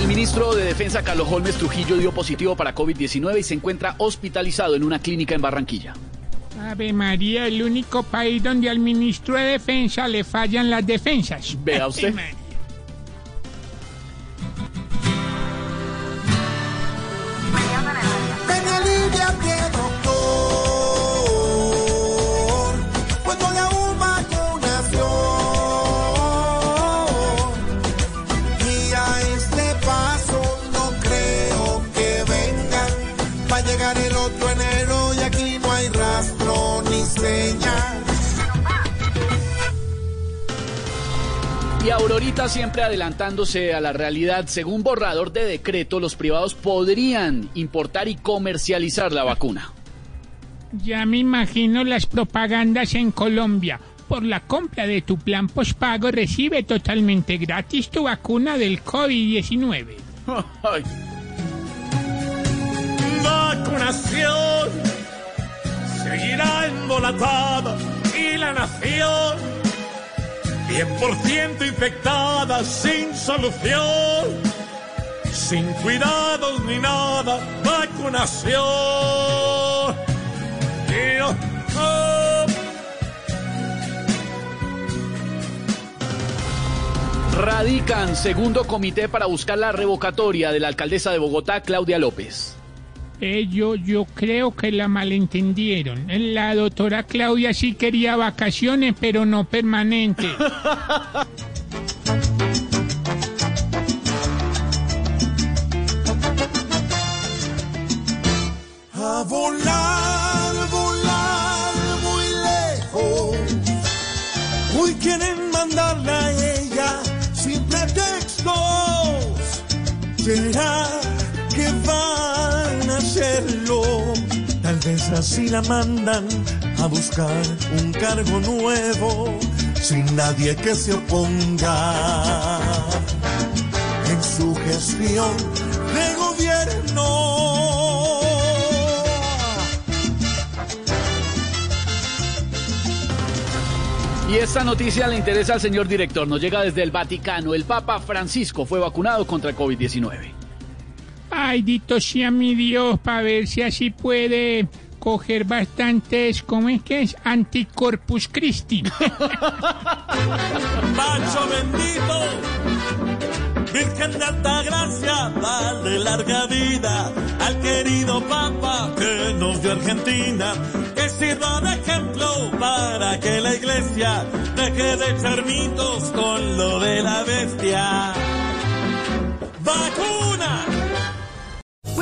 El ministro de Defensa Carlos Holmes Trujillo dio positivo para COVID-19 y se encuentra hospitalizado en una clínica en Barranquilla. Ave María, el único país donde al ministro de Defensa le fallan las defensas. Vea usted. Aurorita siempre adelantándose a la realidad, según borrador de decreto, los privados podrían importar y comercializar la vacuna. Ya me imagino las propagandas en Colombia. Por la compra de tu plan postpago recibe totalmente gratis tu vacuna del COVID-19. Ay, vacunación seguirá embolatada y la nación 100% infectada sin solución, sin cuidados ni nada, vacunación. Radican segundo comité para buscar la revocatoria de la alcaldesa de Bogotá, Claudia López. Eh, yo, yo creo que la malentendieron. La doctora Claudia sí quería vacaciones, pero no permanentes. A volar, volar muy lejos. Hoy quieren mandarle a ella sin pretextos. ¿Será que van a hacerlo? Tal vez así la mandan a buscar un cargo nuevo sin nadie que se oponga en su gestión de gobierno. Y esta noticia le interesa al señor director. Nos llega desde el Vaticano. El Papa Francisco fue vacunado contra el COVID-19. Ay, dito sea mi Dios, para ver si así puede coger bastantes, ¿cómo es que es? Anticorpus Christi. Macho bendito, Virgen de alta gracia, dale larga vida al querido Papa que nos dio Argentina, que sirva de ejemplo para que la iglesia deje de echar con lo de la bestia. ¡Vacuna!